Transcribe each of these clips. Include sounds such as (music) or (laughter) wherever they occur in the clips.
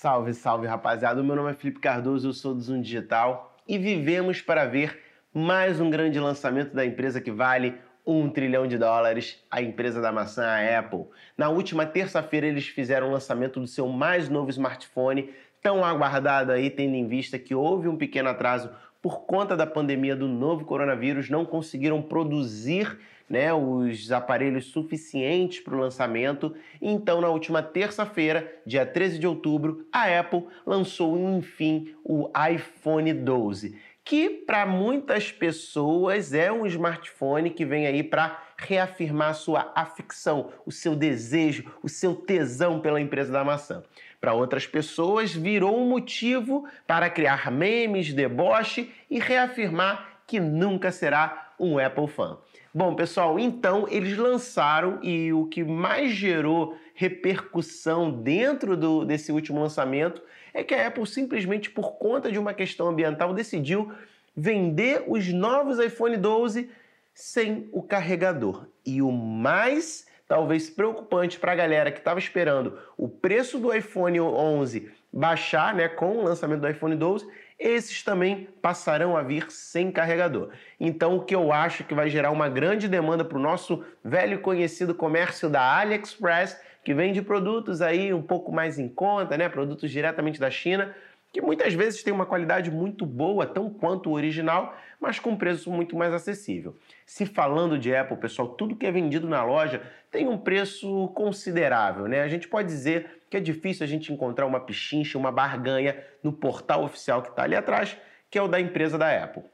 Salve, salve rapaziada. O meu nome é Felipe Cardoso, eu sou do Zoom Digital e vivemos para ver mais um grande lançamento da empresa que vale um trilhão de dólares, a empresa da maçã, a Apple. Na última terça-feira eles fizeram o lançamento do seu mais novo smartphone, tão aguardado aí, tendo em vista que houve um pequeno atraso por conta da pandemia do novo coronavírus, não conseguiram produzir né, os aparelhos suficientes para o lançamento. Então, na última terça-feira, dia 13 de outubro, a Apple lançou, enfim, o iPhone 12, que para muitas pessoas é um smartphone que vem aí para reafirmar sua aficção, o seu desejo, o seu tesão pela empresa da maçã. Para outras pessoas, virou um motivo para criar memes, deboche e reafirmar que nunca será um Apple fan. Bom, pessoal, então eles lançaram e o que mais gerou repercussão dentro do, desse último lançamento é que a Apple simplesmente por conta de uma questão ambiental decidiu vender os novos iPhone 12 sem o carregador. E o mais talvez preocupante para a galera que estava esperando o preço do iPhone 11 baixar, né, com o lançamento do iPhone 12, esses também passarão a vir sem carregador. Então, o que eu acho que vai gerar uma grande demanda para o nosso velho conhecido comércio da AliExpress, que vende produtos aí um pouco mais em conta, né, produtos diretamente da China, que muitas vezes tem uma qualidade muito boa, tão quanto o original, mas com preço muito mais acessível. Se falando de Apple, pessoal, tudo que é vendido na loja tem um preço considerável, né? A gente pode dizer que é difícil a gente encontrar uma pichincha, uma barganha no portal oficial que está ali atrás, que é o da empresa da Apple.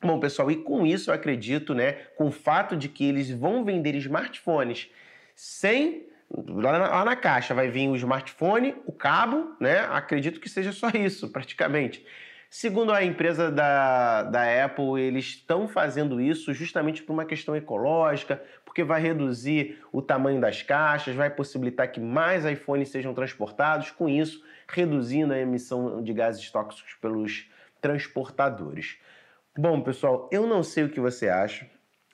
Bom, pessoal, e com isso eu acredito, né, com o fato de que eles vão vender smartphones sem Lá na, lá na, caixa vai vir o smartphone, o cabo, né? Acredito que seja só isso, (laughs) praticamente. Segundo a empresa da, da Apple, eles estão fazendo isso justamente por uma questão ecológica, porque vai reduzir o tamanho das caixas, vai possibilitar que mais iPhones sejam transportados, com isso reduzindo a emissão de gases tóxicos pelos transportadores. Bom, pessoal, eu não sei o que você acha.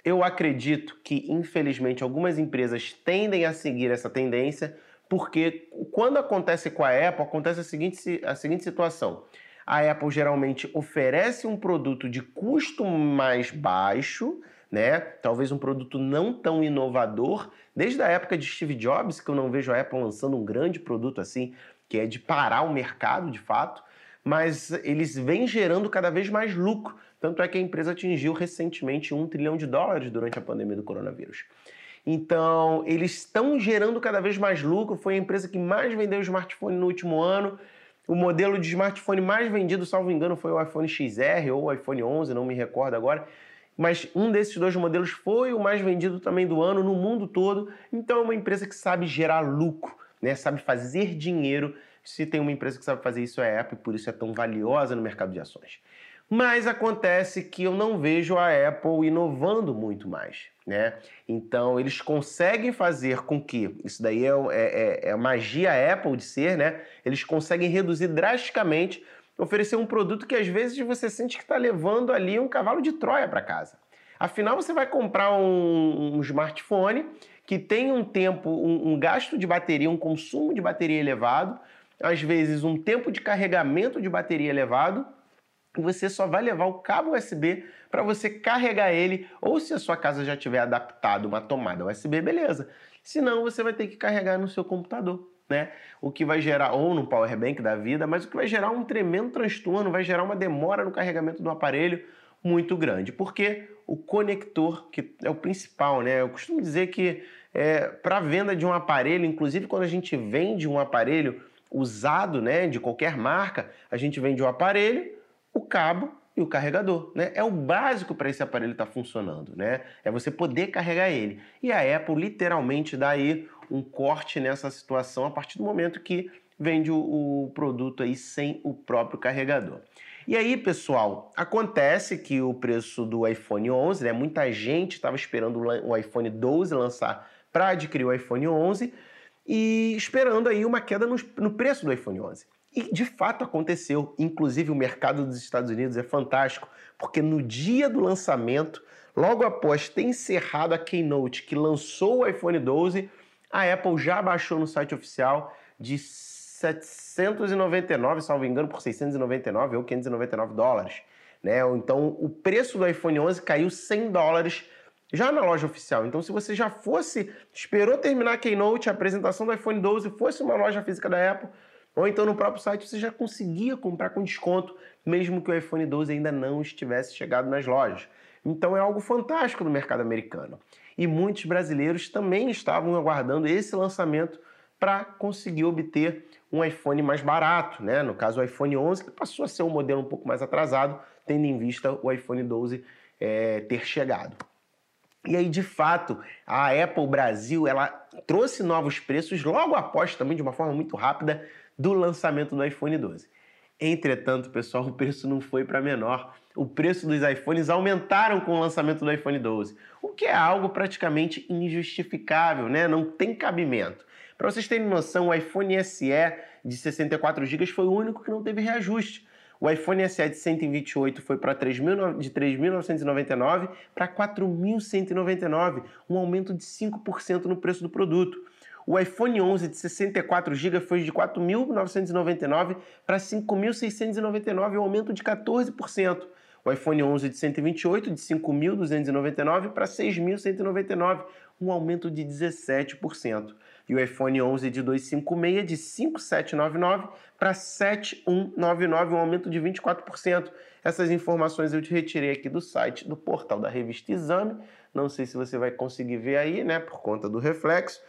Eu acredito que, infelizmente, algumas empresas tendem a seguir essa tendência, porque quando acontece com a Apple, acontece a seguinte, a seguinte situação. A Apple geralmente oferece um produto de custo mais baixo, né? Talvez um produto não tão inovador. Desde a época de Steve Jobs, que eu não vejo a Apple lançando um grande produto assim, que é de parar o mercado de fato mas eles vêm gerando cada vez mais lucro. Tanto é que a empresa atingiu recentemente um trilhão de dólares durante a pandemia do coronavírus. Então, eles estão gerando cada vez mais lucro. Foi a empresa que mais vendeu smartphone no último ano. O modelo de smartphone mais vendido, salvo engano, foi o iPhone XR ou o iPhone 11, não me recordo agora. Mas um desses dois modelos foi o mais vendido também do ano no mundo todo. Então, é uma empresa que sabe gerar lucro, né? sabe fazer dinheiro se tem uma empresa que sabe fazer isso é a Apple, por isso é tão valiosa no mercado de ações. Mas acontece que eu não vejo a Apple inovando muito mais, né? Então eles conseguem fazer com que isso daí é, é, é a magia Apple de ser, né? Eles conseguem reduzir drasticamente, oferecer um produto que às vezes você sente que está levando ali um cavalo de Troia para casa. Afinal, você vai comprar um, um, smartphone que tem um tempo, um, um gasto de bateria, um consumo de bateria elevado, às vezes um tempo de carregamento de bateria elevado, e você só vai levar o cabo USB para você carregar ele, ou se a sua casa já tiver adaptado uma tomada USB, beleza. Senão você vai ter que carregar no seu computador, né? O que vai gerar ou no power bank da vida, mas o que vai gerar um tremendo transtorno, vai gerar uma demora no carregamento do aparelho muito grande, porque o conector que é o principal, né? Eu costumo dizer que é, para venda de um aparelho, inclusive quando a gente vende um aparelho usado, né, de qualquer marca, a gente vende o aparelho, o cabo e o carregador, né? É o básico para esse aparelho estar tá funcionando, né? É você poder carregar ele. E a Apple literalmente dá aí um corte nessa situação a partir do momento que vende o, o produto aí sem o próprio carregador. E aí, pessoal, acontece que o preço do iPhone 11, né? Muita gente estava esperando o iPhone 12 lançar para adquirir o iPhone 11 e esperando aí uma queda no, no preço do iPhone 11. E de fato aconteceu. Inclusive, o mercado dos Estados Unidos é fantástico, porque no dia do lançamento, logo após ter encerrado a Keynote que lançou o iPhone 12, a Apple já baixou no site oficial de 799, salvo engano, por 699 ou 599 dólares. Né? Então, o preço do iPhone 11 caiu 100 dólares já na loja oficial. Então, se você já fosse, esperou terminar a Keynote, a apresentação do iPhone 12, fosse uma loja física da Apple, ou então no próprio site, você já conseguia comprar com desconto, mesmo que o iPhone 12 ainda não estivesse chegado nas lojas. Então, é algo fantástico no mercado americano. E muitos brasileiros também estavam aguardando esse lançamento para conseguir obter um iPhone mais barato, né? No caso, o iPhone 11, que passou a ser um modelo um pouco mais atrasado, tendo em vista o iPhone 12 é, ter chegado. E aí, de fato, a Apple Brasil ela trouxe novos preços logo após, também de uma forma muito rápida, do lançamento do iPhone 12. Entretanto, pessoal, o preço não foi para menor. O preço dos iPhones aumentaram com o lançamento do iPhone 12, o que é algo praticamente injustificável, né? Não tem cabimento. Para vocês terem noção, o iPhone SE de 64 GB foi o único que não teve reajuste. O iPhone SE de 128 foi para 3, de 3.999 para 4.199, um aumento de 5% no preço do produto. O iPhone 11 de 64 GB foi de 4.999 para 5.699, um aumento de 14%. O iPhone 11 de 128 de 5.299 para 6.199, um aumento de 17% e o iPhone 11 de 256 de 5799 para 7199, um aumento de 24%. Essas informações eu te retirei aqui do site do portal da revista Exame. Não sei se você vai conseguir ver aí, né, por conta do reflexo,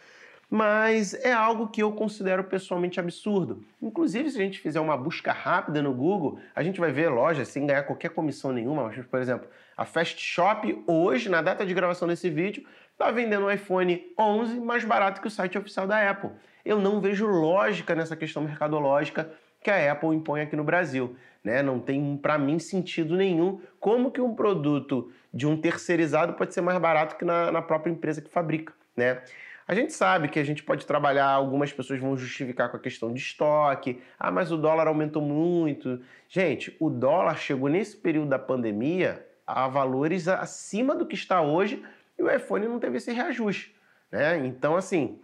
mas é algo que eu considero pessoalmente absurdo. Inclusive, se a gente fizer uma busca rápida no Google, a gente vai ver lojas sem ganhar qualquer comissão nenhuma. Por exemplo, a Fast Shop, hoje, na data de gravação desse vídeo, está vendendo um iPhone 11 mais barato que o site oficial da Apple. Eu não vejo lógica nessa questão mercadológica que a Apple impõe aqui no Brasil. Né? Não tem, para mim, sentido nenhum como que um produto de um terceirizado pode ser mais barato que na, na própria empresa que fabrica. Né? A gente sabe que a gente pode trabalhar, algumas pessoas vão justificar com a questão de estoque, ah, mas o dólar aumentou muito. Gente, o dólar chegou nesse período da pandemia a valores acima do que está hoje e o iPhone não teve esse reajuste. Né? Então, assim,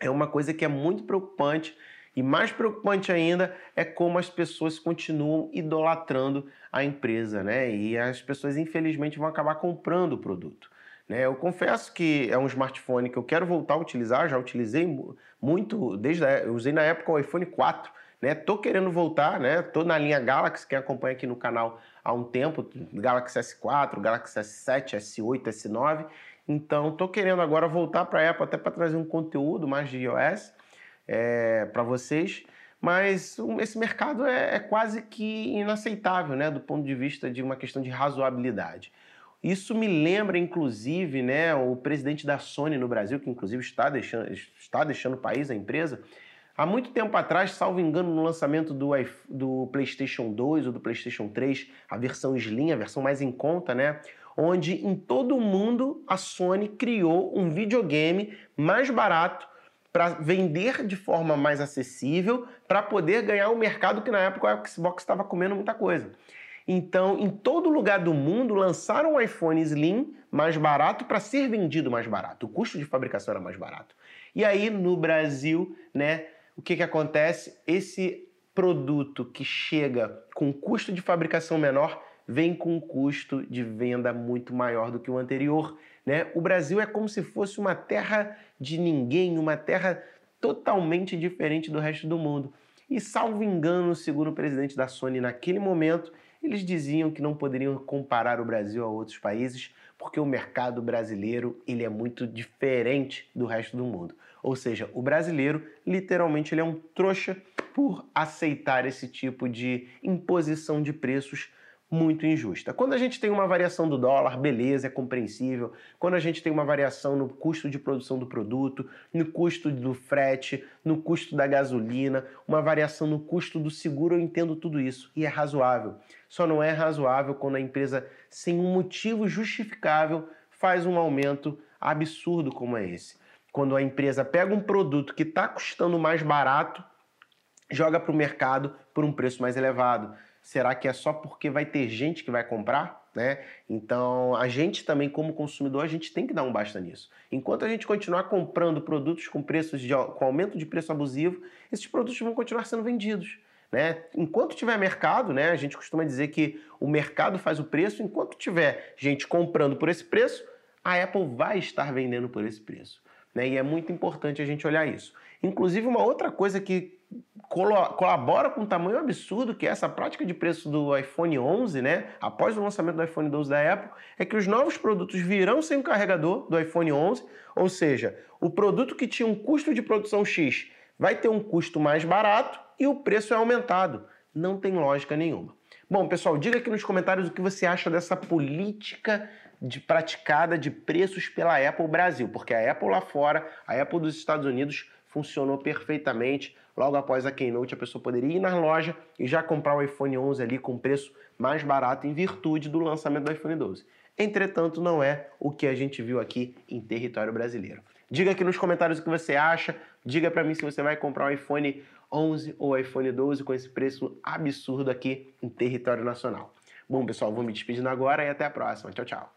é uma coisa que é muito preocupante. E mais preocupante ainda é como as pessoas continuam idolatrando a empresa, né? E as pessoas, infelizmente, vão acabar comprando o produto. Né? Eu confesso que é um smartphone que eu quero voltar a utilizar, já utilizei muito, desde a, usei na época o iPhone 4, né? Tô querendo voltar, né? Tô na linha Galaxy, quem acompanha aqui no canal há um tempo, Galaxy S4, Galaxy S7, S8, S9. Então, estou querendo agora voltar para a Apple até para trazer um conteúdo mais de iOS é, para vocês. Mas esse mercado é, é, quase que inaceitável, né, do ponto de vista de uma questão de razoabilidade. Isso me lembra, inclusive, né, o presidente da Sony no Brasil, que inclusive está deixando, está deixando o país, a empresa, Há muito tempo atrás, salvo engano, no lançamento do, do PlayStation 2 ou do PlayStation 3, a versão Slim, a versão mais em conta, né? Onde em todo o mundo a Sony criou um videogame mais barato para vender de forma mais acessível, para poder ganhar o mercado que na época o Xbox estava comendo muita coisa. Então, em todo lugar do mundo, lançaram um iPhone Slim mais barato para ser vendido mais barato. O custo de fabricação era mais barato. E aí, no Brasil, né, o que, que acontece? Esse produto que chega com custo de fabricação menor vem com um custo de venda muito maior do que o anterior. Né? O Brasil é como se fosse uma terra de ninguém, uma terra totalmente diferente do resto do mundo. E salvo engano, segundo o presidente da Sony naquele momento, eles diziam que não poderiam comparar o Brasil a outros países porque o mercado brasileiro ele é muito diferente do resto do mundo. Ou seja, o brasileiro literalmente ele é um trouxa por aceitar esse tipo de imposição de preços muito injusta. Quando a gente tem uma variação do dólar, beleza, é compreensível. Quando a gente tem uma variação no custo de produção do produto, no custo do frete, no custo da gasolina, uma variação no custo do seguro, eu entendo tudo isso e é razoável. Só não é razoável quando a empresa, sem um motivo justificável, faz um aumento absurdo como é esse quando a empresa pega um produto que está custando mais barato, joga para o mercado por um preço mais elevado. Será que é só porque vai ter gente que vai comprar? Né? Então, a gente também, como consumidor, a gente tem que dar um basta nisso. Enquanto a gente continuar comprando produtos com preços de, com aumento de preço abusivo, esses produtos vão continuar sendo vendidos. Né? Enquanto tiver mercado, né, a gente costuma dizer que o mercado faz o preço, enquanto tiver gente comprando por esse preço, a Apple vai estar vendendo por esse preço. Né? E é muito importante a gente olhar isso. Inclusive, uma outra coisa que colabora com o tamanho absurdo que é essa prática de preço do iPhone 11, né? Após o lançamento do iPhone 12 da Apple, é que os novos produtos virão sem o carregador do iPhone 11, ou seja, o produto que tinha um custo de produção X vai ter um custo mais barato e o preço é aumentado. Não tem lógica nenhuma. Bom, pessoal, diga aqui nos comentários o que você acha dessa política de praticada de preços pela Apple Brasil, porque a Apple lá fora, a Apple dos Estados Unidos funcionou perfeitamente. Logo após a Keynote, a pessoa poderia ir na loja e já comprar o iPhone 11 ali com preço mais barato em virtude do lançamento do iPhone 12. Entretanto, não é o que a gente viu aqui em território brasileiro. Diga aqui nos comentários o que você acha. Diga para mim se você vai comprar um iPhone 11 ou iPhone 12 com esse preço absurdo aqui em território nacional. Bom, pessoal, vou me despedindo agora e até a próxima. Tchau, tchau.